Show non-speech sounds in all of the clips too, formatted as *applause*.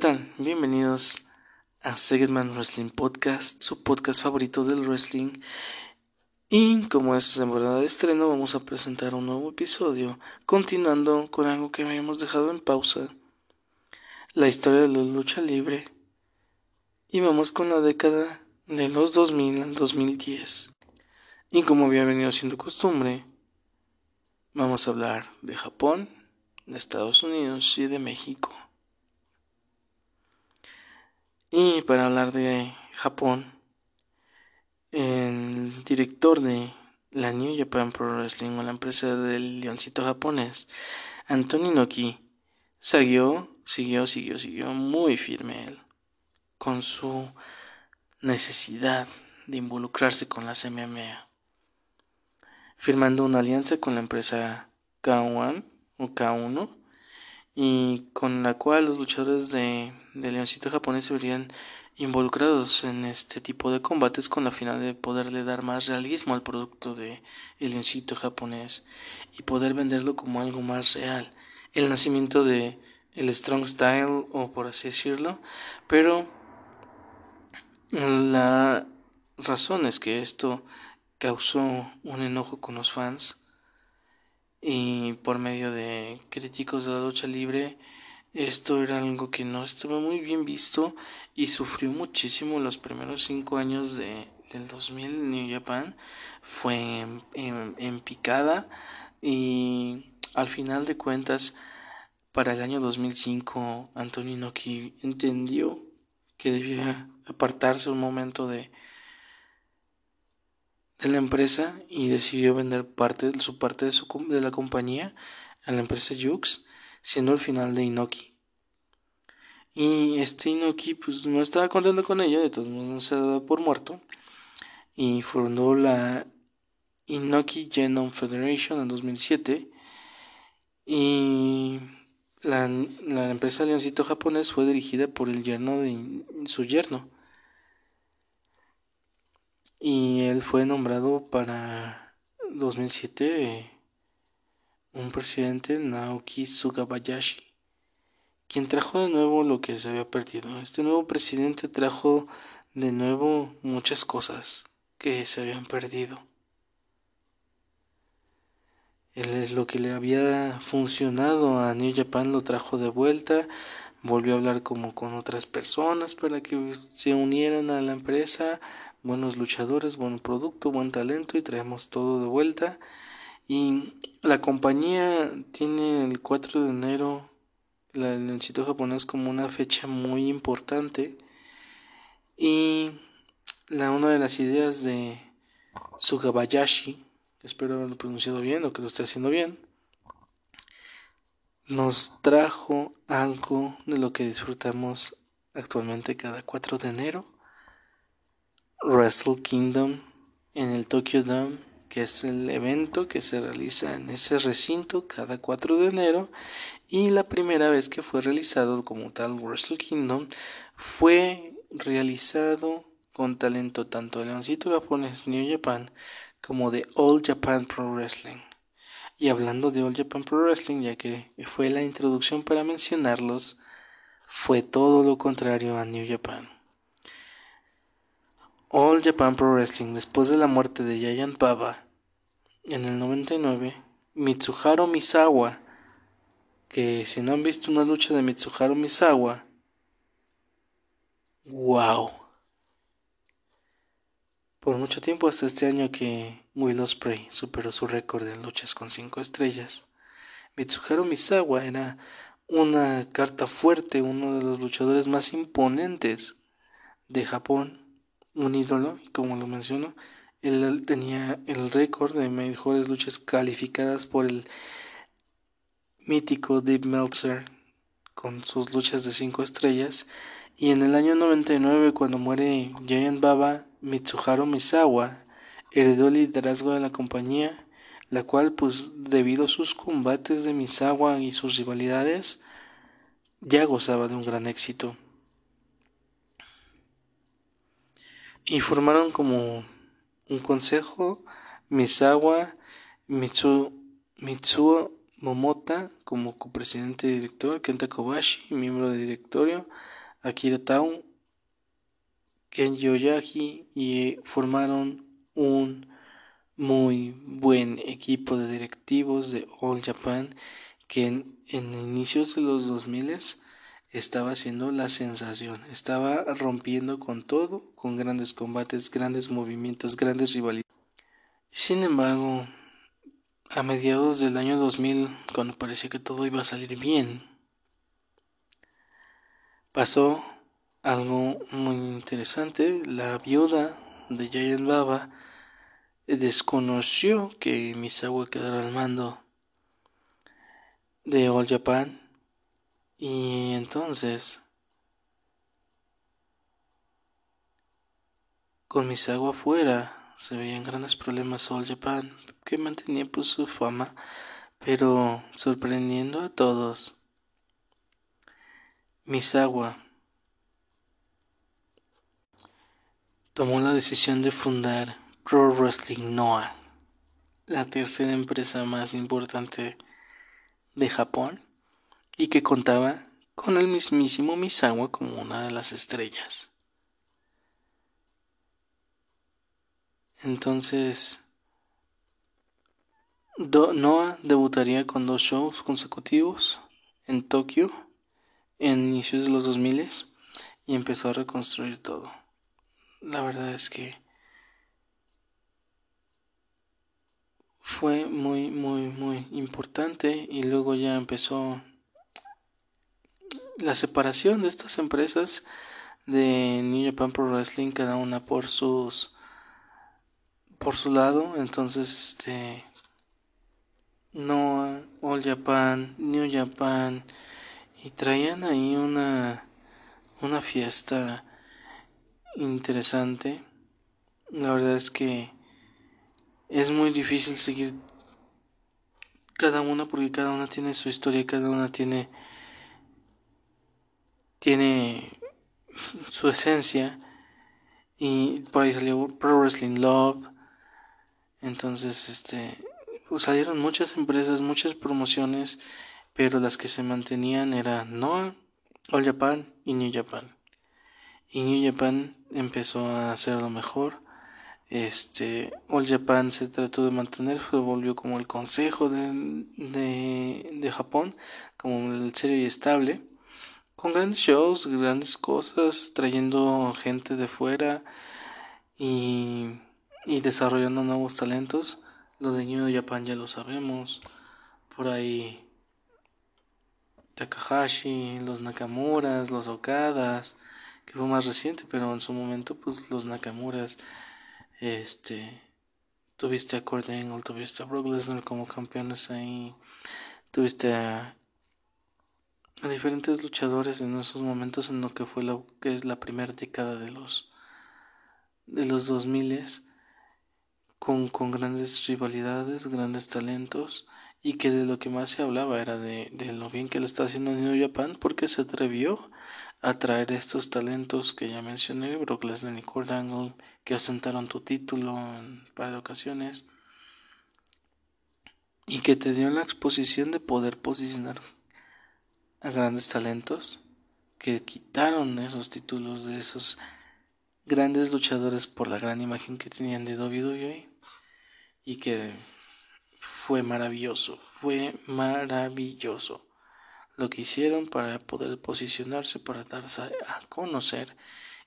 tal? Bienvenidos a Segedman Wrestling Podcast, su podcast favorito del wrestling. Y como es temporada de estreno, vamos a presentar un nuevo episodio, continuando con algo que habíamos dejado en pausa, la historia de la lucha libre. Y vamos con la década de los 2000 al 2010. Y como había venido siendo costumbre, vamos a hablar de Japón, de Estados Unidos y de México. Y para hablar de Japón, el director de la New Japan Pro Wrestling o la empresa del leoncito japonés, Anthony Noki, siguió, siguió, siguió, siguió muy firme él con su necesidad de involucrarse con las MMA, firmando una alianza con la empresa K1 o K1 y con la cual los luchadores de, Leoncito japonés se verían involucrados en este tipo de combates con la final de poderle dar más realismo al producto de el Leoncito japonés y poder venderlo como algo más real. El nacimiento de el Strong Style o por así decirlo, pero la razón es que esto causó un enojo con los fans y por medio de críticos de la lucha libre esto era algo que no estaba muy bien visto y sufrió muchísimo los primeros cinco años de, del 2000 en New Japan. Fue en, picada y al final de cuentas para el año 2005 Antonio Inoki entendió que debía apartarse un momento de de la empresa y decidió vender parte su parte de, su, de la compañía a la empresa Jux, siendo el final de Inoki. Y este Inoki pues no estaba contento con ello, de todos modos no se daba por muerto y fundó la Inoki Genome Federation en 2007 y la, la empresa Leoncito japonés fue dirigida por el yerno de su yerno y él fue nombrado para 2007 un presidente Naoki Sugabayashi, quien trajo de nuevo lo que se había perdido. Este nuevo presidente trajo de nuevo muchas cosas que se habían perdido. Él es lo que le había funcionado a New Japan lo trajo de vuelta, volvió a hablar como con otras personas para que se unieran a la empresa, buenos luchadores, buen producto, buen talento y traemos todo de vuelta. Y la compañía tiene el 4 de enero, la, el sitio japonés, como una fecha muy importante. Y la, una de las ideas de Sugabayashi, espero haberlo pronunciado bien o que lo esté haciendo bien, nos trajo algo de lo que disfrutamos actualmente cada 4 de enero Wrestle Kingdom en el Tokyo Dome, que es el evento que se realiza en ese recinto cada 4 de enero. Y la primera vez que fue realizado como tal Wrestle Kingdom fue realizado con talento tanto de Leoncito Japonés New Japan como de All Japan Pro Wrestling. Y hablando de All Japan Pro Wrestling, ya que fue la introducción para mencionarlos, fue todo lo contrario a New Japan. All Japan Pro Wrestling, después de la muerte de Giant Baba en el 99, Mitsuharu Misawa, que si no han visto una lucha de Mitsuharu Misawa, wow. Por mucho tiempo hasta este año que Will Ospreay superó su récord en luchas con 5 estrellas, Mitsuharu Misawa era una carta fuerte, uno de los luchadores más imponentes de Japón un ídolo, y como lo menciono, él tenía el récord de mejores luchas calificadas por el mítico Deep Meltzer con sus luchas de 5 estrellas. Y en el año 99, cuando muere Giant Baba, Mitsuharu Misawa heredó el liderazgo de la compañía, la cual, pues, debido a sus combates de Misawa y sus rivalidades, ya gozaba de un gran éxito. Y formaron como un consejo Misawa, Mitsu, Mitsuo Momota como copresidente y director, Kenta Kobashi, miembro de directorio, Akira Tao, Ken Yoyagi y formaron un muy buen equipo de directivos de All Japan que en, inicios de los 2000 estaba haciendo la sensación, estaba rompiendo con todo, con grandes combates, grandes movimientos, grandes rivalidades. Sin embargo, a mediados del año 2000, cuando parecía que todo iba a salir bien, pasó algo muy interesante. La viuda de Giant Baba desconoció que Misawa quedara al mando de All Japan y entonces con Misawa afuera se veían grandes problemas All Japan que mantenía pues su fama pero sorprendiendo a todos. Misawa tomó la decisión de fundar Pro Wrestling Noah, la tercera empresa más importante de Japón y que contaba con el mismísimo Misawa como una de las estrellas. Entonces, Noah debutaría con dos shows consecutivos en Tokio en inicios de los 2000 y empezó a reconstruir todo. La verdad es que fue muy, muy, muy importante y luego ya empezó la separación de estas empresas de New Japan Pro Wrestling, cada una por sus por su lado, entonces este no All Japan, New Japan y traían ahí una una fiesta interesante. La verdad es que es muy difícil seguir cada una porque cada una tiene su historia, cada una tiene tiene su esencia y por ahí salió Pro Wrestling Love. Entonces este pues salieron muchas empresas muchas promociones pero las que se mantenían eran Noah All Japan y New Japan. Y New Japan empezó a hacer lo mejor. Este All Japan se trató de mantener se volvió como el consejo de, de, de Japón como el serio y estable con grandes shows grandes cosas trayendo gente de fuera y, y desarrollando nuevos talentos. Lo de New Japan ya lo sabemos. Por ahí Takahashi los Nakamuras los Okadas que fue más reciente pero en su momento pues los Nakamuras este, tuviste a Kurt Angle, tuviste a Brock Lesnar como campeones ahí, tuviste a, diferentes luchadores en esos momentos en lo que fue lo que es la primera década de los de los 2000 con, con grandes rivalidades, grandes talentos y que de lo que más se hablaba era de, de lo bien que lo está haciendo New Japan porque se atrevió a traer estos talentos que ya mencioné, Brock Lesnar y Kurt Angle, que asentaron tu título en un par de ocasiones y que te dio la exposición de poder posicionar a grandes talentos que quitaron esos títulos de esos grandes luchadores por la gran imagen que tenían de WWE y que fue maravilloso, fue maravilloso lo que hicieron para poder posicionarse, para darse a conocer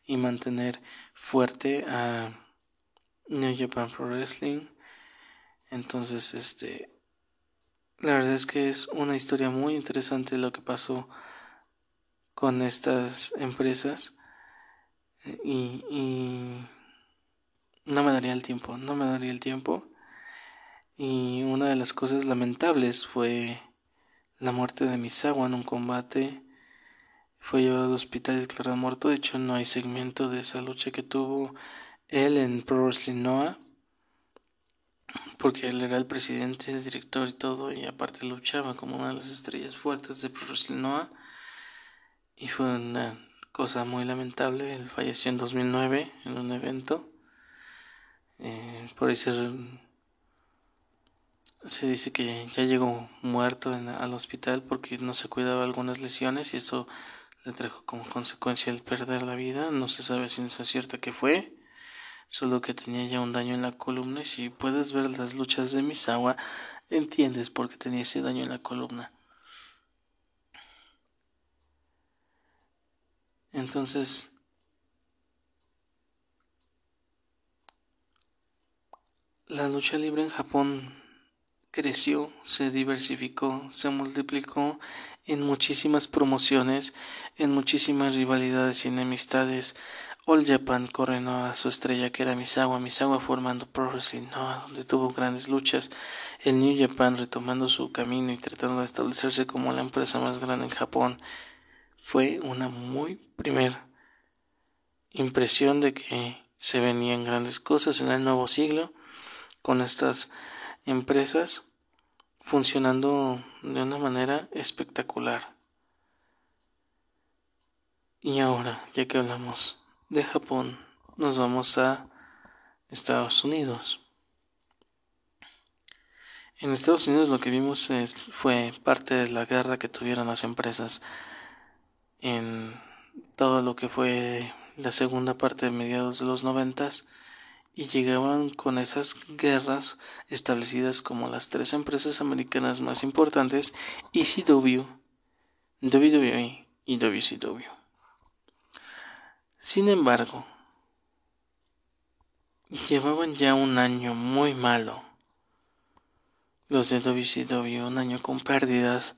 y mantener fuerte a New Japan Pro Wrestling. Entonces, este, la verdad es que es una historia muy interesante lo que pasó con estas empresas y, y no me daría el tiempo, no me daría el tiempo. Y una de las cosas lamentables fue la muerte de Misawa en un combate fue llevado al hospital declarado muerto. De hecho, no hay segmento de esa lucha que tuvo él en Pro Wrestling Noah. Porque él era el presidente, el director y todo. Y aparte luchaba como una de las estrellas fuertes de Pro Wrestling Noah. Y fue una cosa muy lamentable. Él falleció en 2009 en un evento. Eh, por ahí se se dice que ya llegó muerto al hospital porque no se cuidaba algunas lesiones y eso le trajo como consecuencia el perder la vida. No se sabe si es cierto que fue, solo que tenía ya un daño en la columna y si puedes ver las luchas de Misawa, entiendes por qué tenía ese daño en la columna. Entonces, la lucha libre en Japón creció, se diversificó, se multiplicó en muchísimas promociones, en muchísimas rivalidades y enemistades. All Japan coronó a su estrella que era Misawa, Misawa formando Pro Wrestling donde tuvo grandes luchas. El New Japan retomando su camino y tratando de establecerse como la empresa más grande en Japón. Fue una muy primera impresión de que se venían grandes cosas en el nuevo siglo con estas empresas funcionando de una manera espectacular. Y ahora, ya que hablamos de Japón, nos vamos a Estados Unidos. En Estados Unidos lo que vimos fue parte de la guerra que tuvieron las empresas en todo lo que fue la segunda parte de mediados de los noventas y llegaban con esas guerras establecidas como las tres empresas americanas más importantes, ECW, WWE y WCW. Sin embargo, llevaban ya un año muy malo. Los de WCW, un año con pérdidas,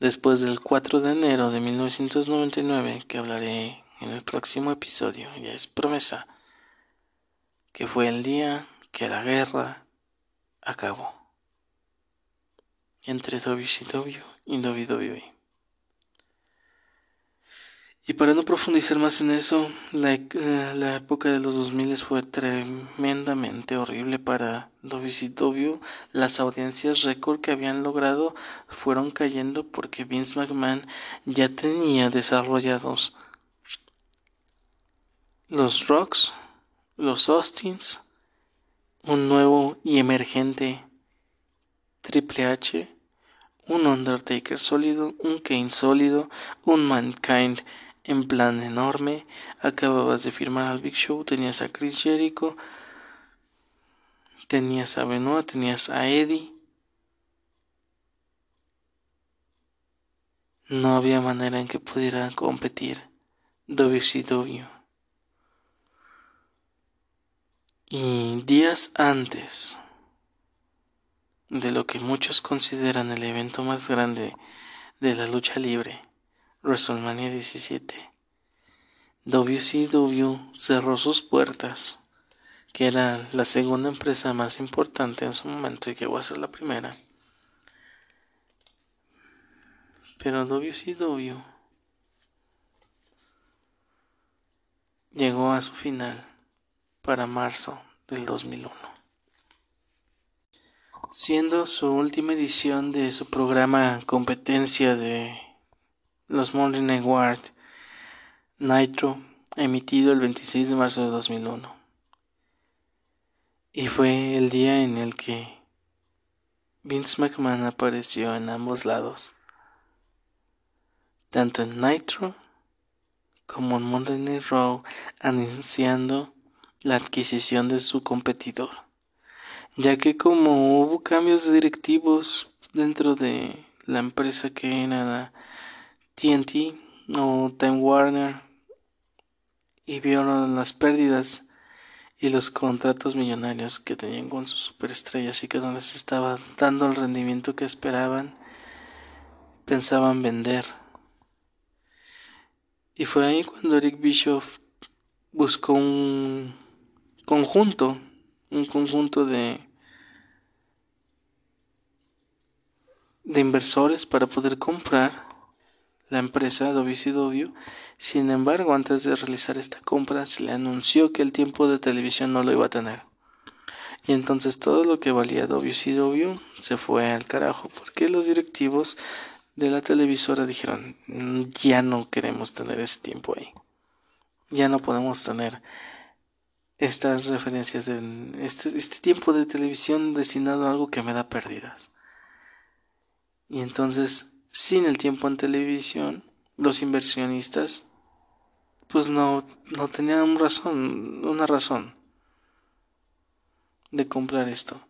después del 4 de enero de 1999, que hablaré en el próximo episodio, ya es promesa que fue el día que la guerra acabó entre WCW y WWE. Y para no profundizar más en eso, la, eh, época de los 2000 fue tremendamente horrible para WCW. Las audiencias récord que habían logrado fueron cayendo porque Vince McMahon ya tenía desarrollados los Rocks, los Austins, un nuevo y emergente Triple H, un Undertaker sólido, un Kane sólido, un Mankind en plan enorme. Acababas de firmar al Big Show, tenías a Chris Jericho, tenías a Benoit, tenías a Eddie. No había manera en que pudiera competir WCW. Y días antes de lo que muchos consideran el evento más grande de la lucha libre, WrestleMania 17, WCW cerró sus puertas, que era la segunda empresa más importante en su momento y que va a ser la primera. Pero WCW llegó a su final para marzo del 2001. Siendo su última edición de su programa competencia de los Night Wars Nitro, emitido el 26 de marzo de 2001. Y fue el día en el que Vince McMahon apareció en ambos lados, tanto en Nitro como en Monday Night Raw, anunciando la adquisición de su competidor, ya que como hubo cambios directivos dentro de la empresa que era TNT o Time Warner y vieron las pérdidas y los contratos millonarios que tenían con sus superestrellas y que no les estaba dando el rendimiento que esperaban, pensaban vender. Y fue ahí cuando Eric Bischoff buscó un conjunto, un conjunto de, de inversores para poder comprar la empresa WCW. Sin embargo, antes de realizar esta compra, se le anunció que el tiempo de televisión no lo iba a tener. Y entonces todo lo que valía WCW se fue al carajo porque los directivos de la televisora dijeron, ya no queremos tener ese tiempo ahí. Ya no podemos tener estas referencias de este, este tiempo de televisión destinado a algo que me da pérdidas. Y entonces, sin el tiempo en televisión, los inversionistas pues no, no tenían razón, una razón de comprar esto.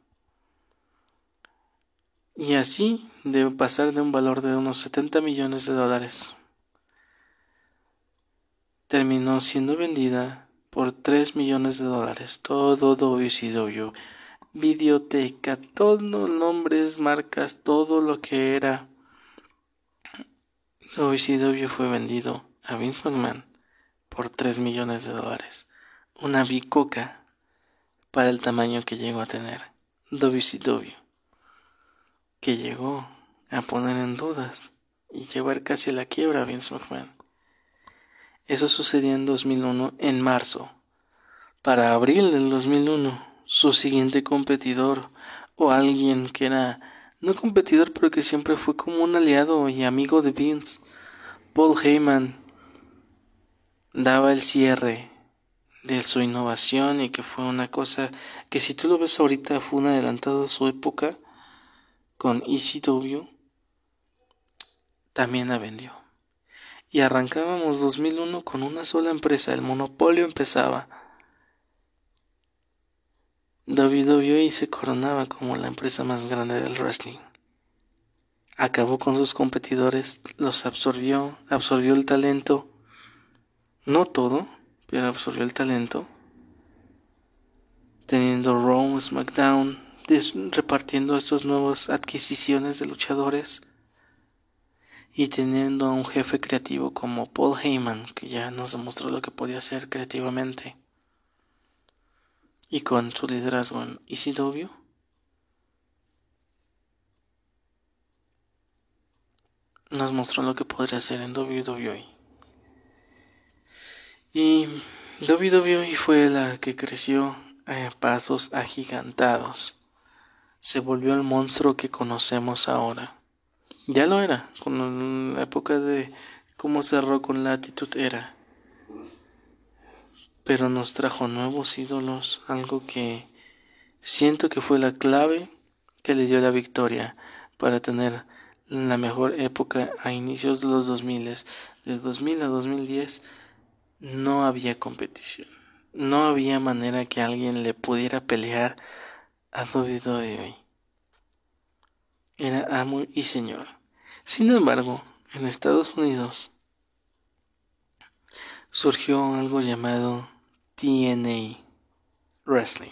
Y así debe pasar de un valor de unos 70 millones de dólares. Terminó siendo vendida por 3 millones de dólares. Todo WCW. Videoteca, todos los nombres, marcas, todo lo que era WCW fue vendido a Vince McMahon por 3 millones de dólares. Una bicoca para el tamaño que llegó a tener WCW, que llegó a poner en dudas y llevar casi a la quiebra a Vince McMahon. Eso sucedió en 2001, en marzo. Para abril del 2001, su siguiente competidor, o alguien que era no competidor, pero que siempre fue como un aliado y amigo de Vince, Paul Heyman, daba el cierre de su innovación y que fue una cosa que si tú lo ves ahorita fue un adelantado a su época con ECW, también la vendió y arrancábamos 2001 con una sola empresa, el monopolio empezaba. WWE se coronaba como la empresa más grande del wrestling. Acabó con sus competidores, los absorbió, absorbió el talento, no todo, pero absorbió el talento, teniendo Raw, SmackDown, repartiendo estas nuevas adquisiciones de luchadores y teniendo a un jefe creativo como Paul Heyman, que ya nos demostró lo que podía hacer creativamente, y con su liderazgo en ECW, nos mostró lo que podría hacer en WWE. Y WWE fue la que creció a pasos agigantados. Se volvió el monstruo que conocemos ahora. Ya lo era, con la época de cómo cerró con la actitud era. Pero nos trajo nuevos ídolos, algo que siento que fue la clave que le dio la victoria para tener la mejor época a inicios de los 2000. De 2000 a 2010 no había competición. No había manera que alguien le pudiera pelear a WWE era amo y señor. Sin embargo, en Estados Unidos surgió algo llamado TNA Wrestling,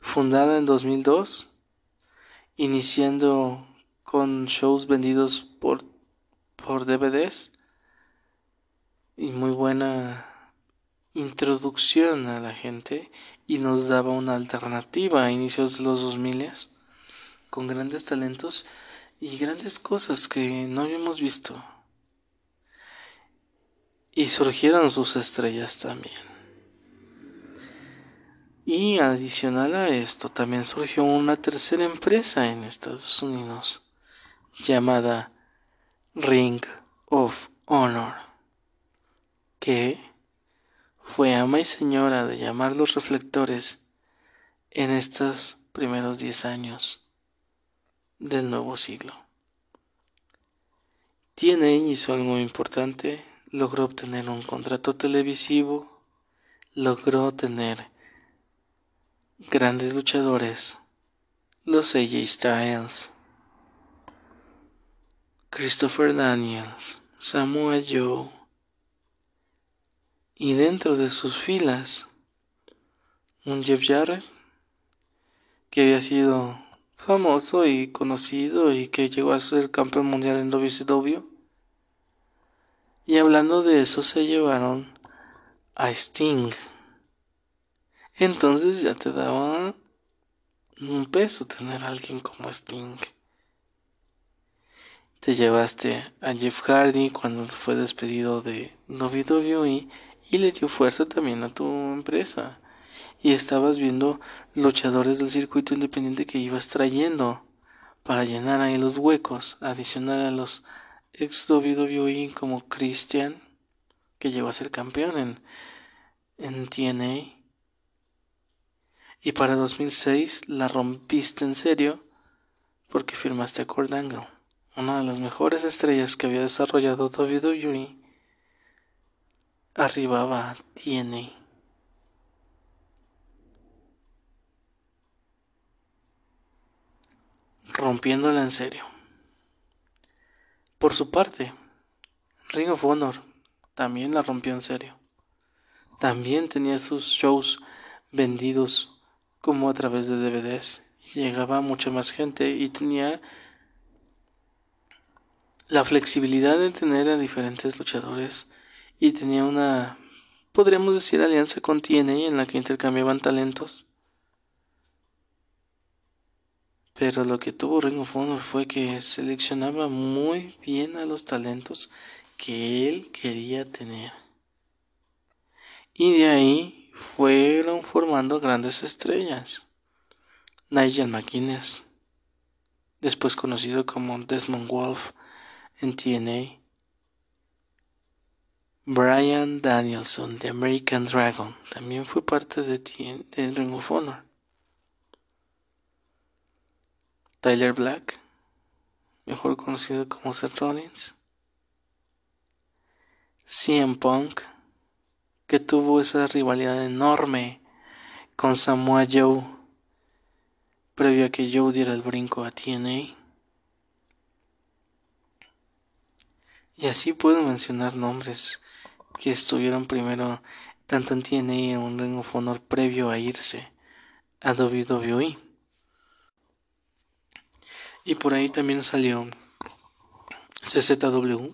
fundada en 2002, iniciando con shows vendidos por, por DVDs y muy buena introducción a la gente y nos daba una alternativa a inicios de los 2000 con grandes talentos y grandes cosas que no habíamos visto. Y surgieron sus estrellas también. Y adicional a esto, también surgió una tercera empresa en Estados Unidos llamada Ring of Honor, que fue ama y señora de llamar los reflectores en estos primeros 10 años del nuevo siglo. Tiene hizo algo importante, logró obtener un contrato televisivo, logró tener grandes luchadores, los AJ Styles, Christopher Daniels, Samoa Joe, y dentro de sus filas un Jeff Jarrett que había sido famoso y conocido y que llegó a ser campeón mundial en WCW. Y hablando de eso se llevaron a Sting. Entonces ya te daba un peso tener a alguien como Sting. Te llevaste a Jeff Hardy cuando fue despedido de WWE y le dio fuerza también a tu empresa. Y estabas viendo luchadores del circuito independiente que ibas trayendo para llenar ahí los huecos, adicional a los ex WWE como Christian, que llegó a ser campeón en, en TNA, Y para 2006 la rompiste en serio porque firmaste a Kurt una de las mejores estrellas que había desarrollado WWE. Arribaba TNA. Rompiéndola en serio. Por su parte, Ring of Honor también la rompió en serio. También tenía sus shows vendidos como a través de DVDs. Llegaba mucha más gente y tenía la flexibilidad de tener a diferentes luchadores y tenía una, podríamos decir, alianza con TNA en la que intercambiaban talentos. Pero lo que tuvo Ring of Honor fue que seleccionaba muy bien a los talentos que él quería tener. Y de ahí fueron formando grandes estrellas. Nigel McGuinness, después conocido como Desmond Wolf en TNA. Brian Danielson de American Dragon también fue parte de, de Ring of Honor. Tyler Black, mejor conocido como Seth Rollins. CM Punk, que tuvo esa rivalidad enorme con Samoa Joe previo a que Joe diera el brinco a TNA. Y así puedo mencionar nombres que estuvieron primero tanto en TNA en un Ring of Honor previo a irse a WWE. Y por ahí también salió CZW,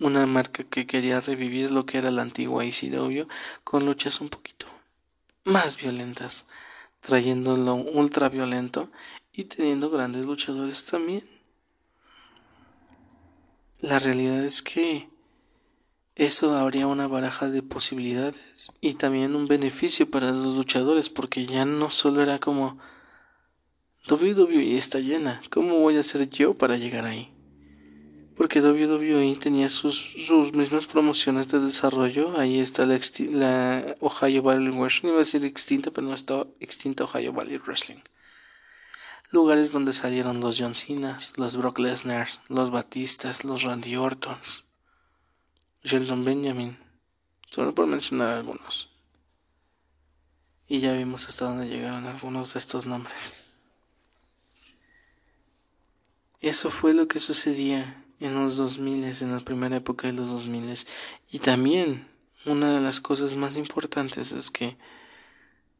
una marca que quería revivir lo que era la antigua ICW con luchas un poquito más violentas trayéndolo ultra violento y teniendo grandes luchadores también. La realidad es que eso habría una baraja de posibilidades y también un beneficio para los luchadores porque ya no solo era como WWE está llena, ¿cómo voy a hacer yo para llegar ahí? porque WWE tenía sus, sus mismas promociones de desarrollo. Ahí está la, la Ohio Valley Wrestling, iba a decir extinta, pero no está extinta Ohio Valley Wrestling. Lugares donde salieron los John Cenas, los Brock Lesnar, los Batistas, los Randy Ortons, Sheldon Benjamin, solo por mencionar algunos. Y ya vimos hasta dónde llegaron algunos de estos nombres. Eso fue lo que sucedía en los 2000, en la primera época de los 2000. Y también una de las cosas más importantes es que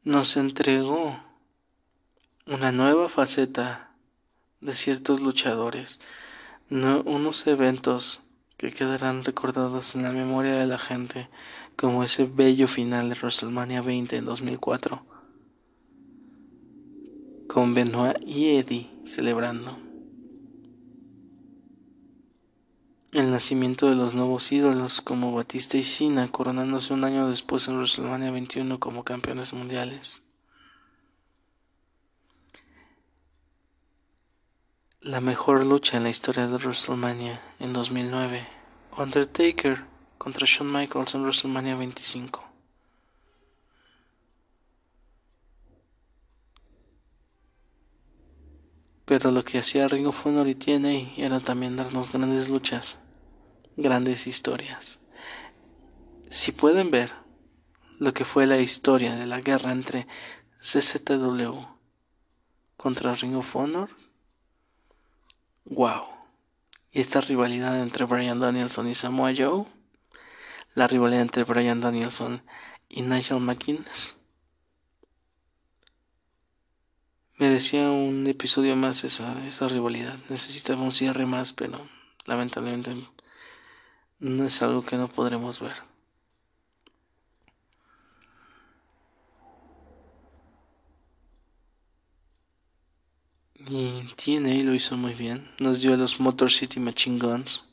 nos entregó una nueva faceta de ciertos luchadores, unos eventos que quedarán recordados en la memoria de la gente, como ese bello final de WrestleMania 20 en 2004, con Benoit y Eddie celebrando. el nacimiento de los nuevos ídolos como Batista y Cena, coronándose un año después en WrestleMania 21 como campeones mundiales. La mejor lucha en la historia de WrestleMania en 2009, Undertaker contra Shawn Michaels en WrestleMania 25. Pero lo que hacía Ring of Honor y TNA era también darnos grandes luchas, grandes historias. Si pueden ver lo que fue la historia de la guerra entre CZW contra Ring of Honor, wow. Y esta rivalidad entre Brian Danielson y Samoa Joe, la rivalidad entre Brian Danielson y Nigel McGuinness Merecía un episodio más esa, esa rivalidad. Necesitaba un cierre más, pero lamentablemente no es algo que no podremos ver. Y TNA lo hizo muy bien. Nos dio a los Motor City Machine Guns.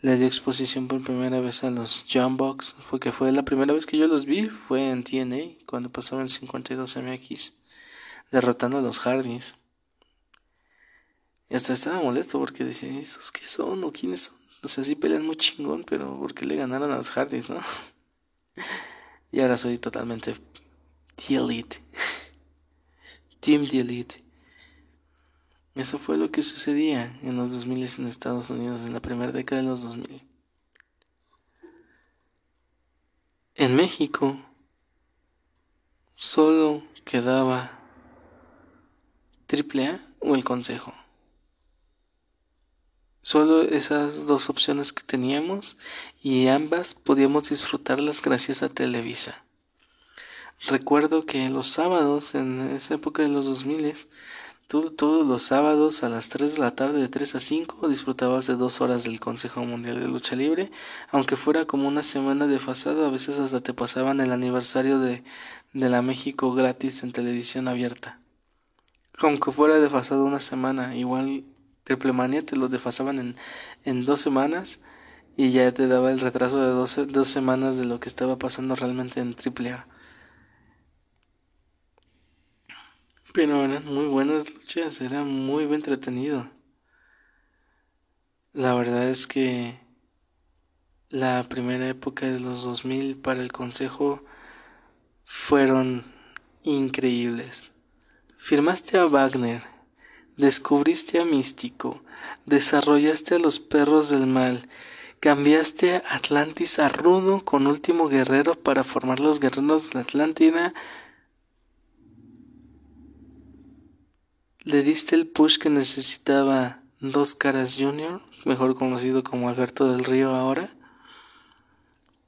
Le dio exposición por primera vez a los Jumbox. Porque fue la primera vez que yo los vi. Fue en TNA. Cuando pasaban 52 MX derrotando a los Hardys. Y hasta estaba molesto porque decía, ¿esos qué son o quiénes son? O sea, sí pelean muy chingón, pero ¿por qué le ganaron a los Hardys, no? *laughs* y ahora soy totalmente The Elite. *laughs* Team the Elite. Eso fue lo que sucedía en los 2000 en Estados Unidos, en la primera década de los 2000. En México solo quedaba AAA o el Consejo. Solo esas dos opciones que teníamos y ambas podíamos disfrutarlas gracias a Televisa. Recuerdo que los sábados, en esa época de los 2000, tú todos los sábados a las 3 de la tarde, de 3 a 5, disfrutabas de dos horas del Consejo Mundial de Lucha Libre, aunque fuera como una semana de fasado, a veces hasta te pasaban el aniversario de, de la México gratis en televisión abierta. Aunque fuera desfasado una semana, igual Triple Mania te lo desfasaban en, en dos semanas y ya te daba el retraso de dos, dos semanas de lo que estaba pasando realmente en Triple A. Pero eran muy buenas luchas, era muy entretenido. La verdad es que la primera época de los 2000 para el Consejo fueron increíbles. Firmaste a Wagner, descubriste a Místico, desarrollaste a los perros del mal, cambiaste a Atlantis a Rudo con Último Guerrero para formar los guerreros de la Atlántida Le diste el push que necesitaba Dos Caras Jr., mejor conocido como Alberto del Río ahora,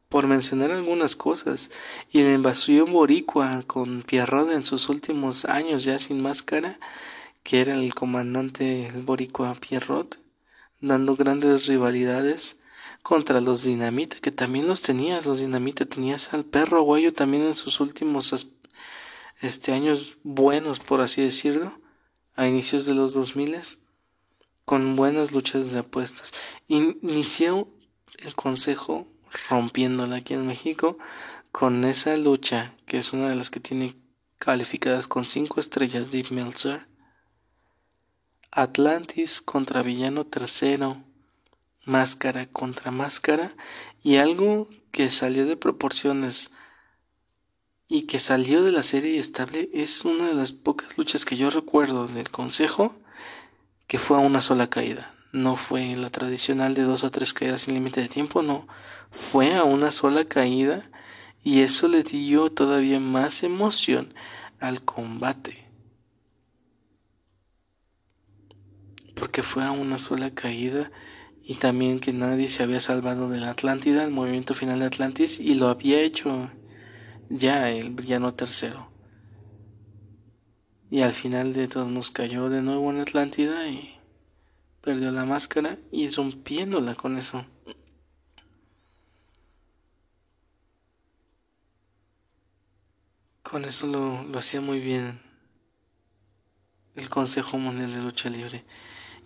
por mencionar algunas cosas, y la invasión boricua con Pierrot en sus últimos años ya sin máscara, que era el comandante boricua Pierrot, dando grandes rivalidades contra los Dinamita, que también los tenías, los Dinamita, tenías al perro aguayo también en sus últimos este, años buenos, por así decirlo a inicios de los 2000 con buenas luchas de apuestas. Inició el consejo rompiéndola aquí en México con esa lucha que es una de las que tiene calificadas con 5 estrellas Deep Meltzer. Atlantis contra Villano Tercero, máscara contra máscara y algo que salió de proporciones y que salió de la serie estable es una de las pocas luchas que yo recuerdo del consejo que fue a una sola caída. No fue la tradicional de dos o tres caídas sin límite de tiempo, no. Fue a una sola caída y eso le dio todavía más emoción al combate. Porque fue a una sola caída y también que nadie se había salvado de la Atlántida, el movimiento final de Atlantis, y lo había hecho ya el villano tercero. Y al final de todos nos cayó de nuevo en Atlántida y perdió la máscara y rompiéndola con eso. Con eso lo, lo hacía muy bien el Consejo Mundial de Lucha Libre.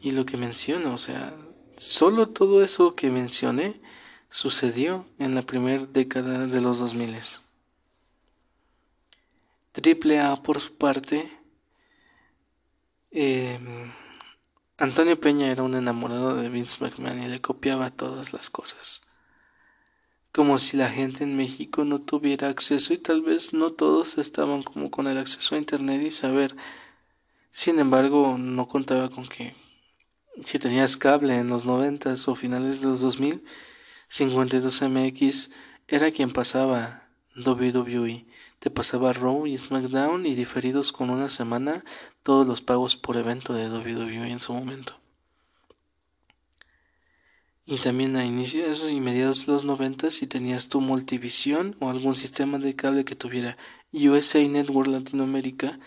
Y lo que menciono, o sea, solo todo eso que mencioné sucedió en la primera década de los 2000. Triple A por su parte, em, Antonio Peña era un enamorado de Vince McMahon y le copiaba todas las cosas. Como si la gente en México no tuviera acceso y tal vez no todos estaban como con el acceso a internet y saber. Sin embargo, no contaba con que si tenías cable en los noventas o finales de los 2000, 52MX era quien pasaba WWE te pasaba Raw y SmackDown y diferidos con una semana todos los pagos por evento de WWE en su momento. Y también a inicios y mediados de los 90 si tenías tu multivisión o algún sistema de cable que tuviera USA Network Latinoamérica,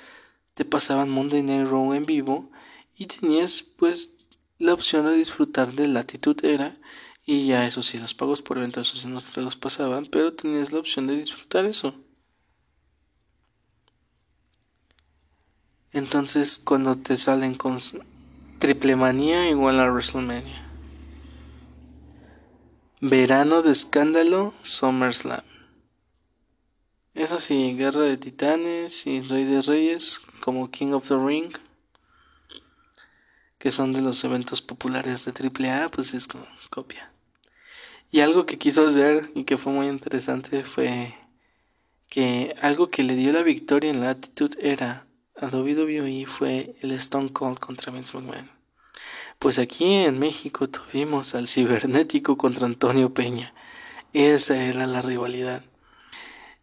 te pasaban Monday Night Raw en vivo y tenías pues la opción de disfrutar de Latitud Era y ya eso sí, los pagos por evento eso sí no te los pasaban, pero tenías la opción de disfrutar eso. Entonces, cuando te salen con triple manía igual a WrestleMania. Verano de escándalo, SummerSlam. Eso sí, Guerra de Titanes y Rey de Reyes como King of the Ring, que son de los eventos populares de AAA, pues es como copia. Y algo que quiso hacer y que fue muy interesante fue que algo que le dio la victoria en la actitud era a WWE fue el Stone Cold contra Vince McMahon. Pues aquí en México tuvimos al cibernético contra Antonio Peña. Esa era la rivalidad.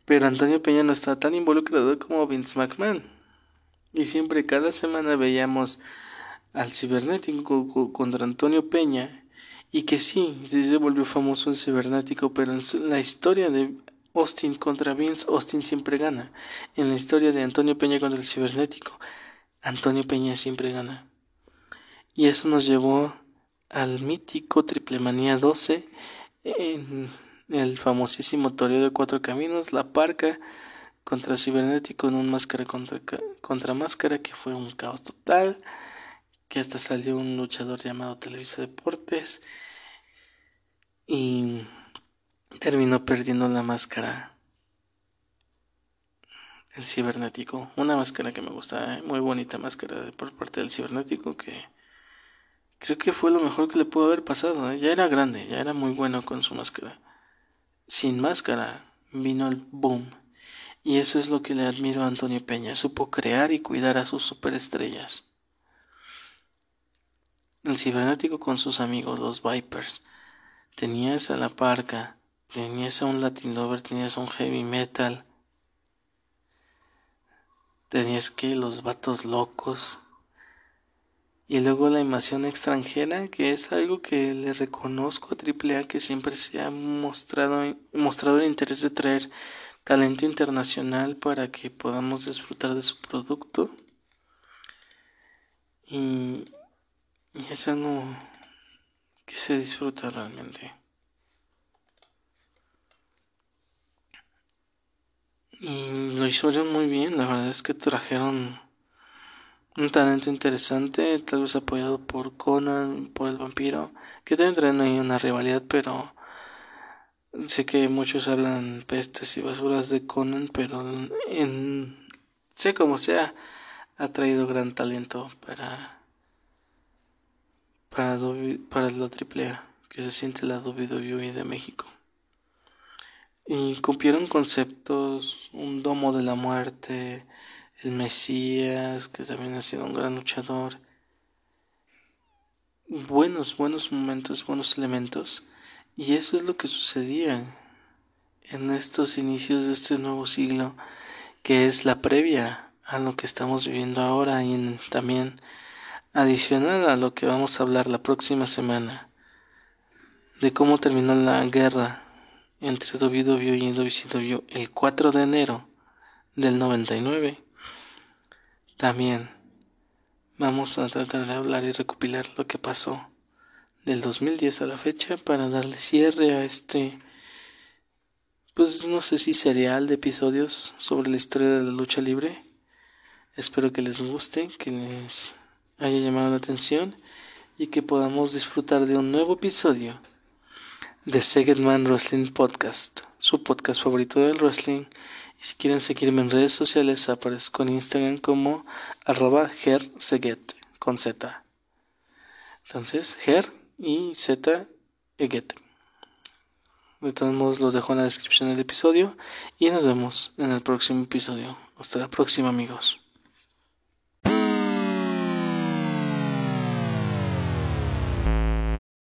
Pero Antonio Peña no estaba tan involucrado como Vince McMahon. Y siempre cada semana veíamos al cibernético contra Antonio Peña. Y que sí, sí se volvió famoso el cibernético, pero en la historia de Austin contra Vince, Austin siempre gana. En la historia de Antonio Peña contra el cibernético, Antonio Peña siempre gana. Y eso nos llevó al mítico Triple Manía 12 en el famosísimo Toreo de Cuatro Caminos, La Parca contra Cibernético en un máscara contra, contra máscara que fue un caos total, que hasta salió un luchador llamado Televisa Deportes y terminó perdiendo la máscara el cibernético una máscara que me gusta muy bonita máscara por parte del cibernético que Creo que fue lo mejor que le pudo haber pasado. ¿eh? Ya era grande, ya era muy bueno con su máscara. Sin máscara vino el boom. Y eso es lo que le admiro a Antonio Peña. Supo crear y cuidar a sus superestrellas. El cibernético con sus amigos, los Vipers. Tenías a la parca, tenías un Latin Lover, tenías un heavy metal. Tenías que los vatos locos. Y luego la invasión extranjera, que es algo que le reconozco a AAA que siempre se ha mostrado, mostrado el interés de traer talento internacional para que podamos disfrutar de su producto. Y, y es algo que se disfruta realmente. Y lo hicieron muy bien, la verdad es que trajeron un talento interesante, tal vez apoyado por Conan, por el vampiro, que también traen ahí una rivalidad, pero sé que muchos hablan pestes y basuras de Conan, pero en sé como sea, ha traído gran talento para para, para la AAA, que se siente la WWE de México. Y cumplieron conceptos, un domo de la muerte, el Mesías, que también ha sido un gran luchador. Buenos, buenos momentos, buenos elementos. Y eso es lo que sucedía en estos inicios de este nuevo siglo, que es la previa a lo que estamos viviendo ahora y también adicional a lo que vamos a hablar la próxima semana, de cómo terminó la guerra entre WWE y WCW el 4 de enero del 99 también vamos a tratar de hablar y recopilar lo que pasó del 2010 a la fecha para darle cierre a este, pues no sé si serial de episodios sobre la historia de la lucha libre. Espero que les guste, que les haya llamado la atención y que podamos disfrutar de un nuevo episodio de Second Man Wrestling Podcast, su podcast favorito del wrestling si quieren seguirme en redes sociales, aparezco en Instagram como arroba herseget con Z. Entonces, her y Z eget. De todos modos, los dejo en la descripción del episodio y nos vemos en el próximo episodio. Hasta la próxima, amigos.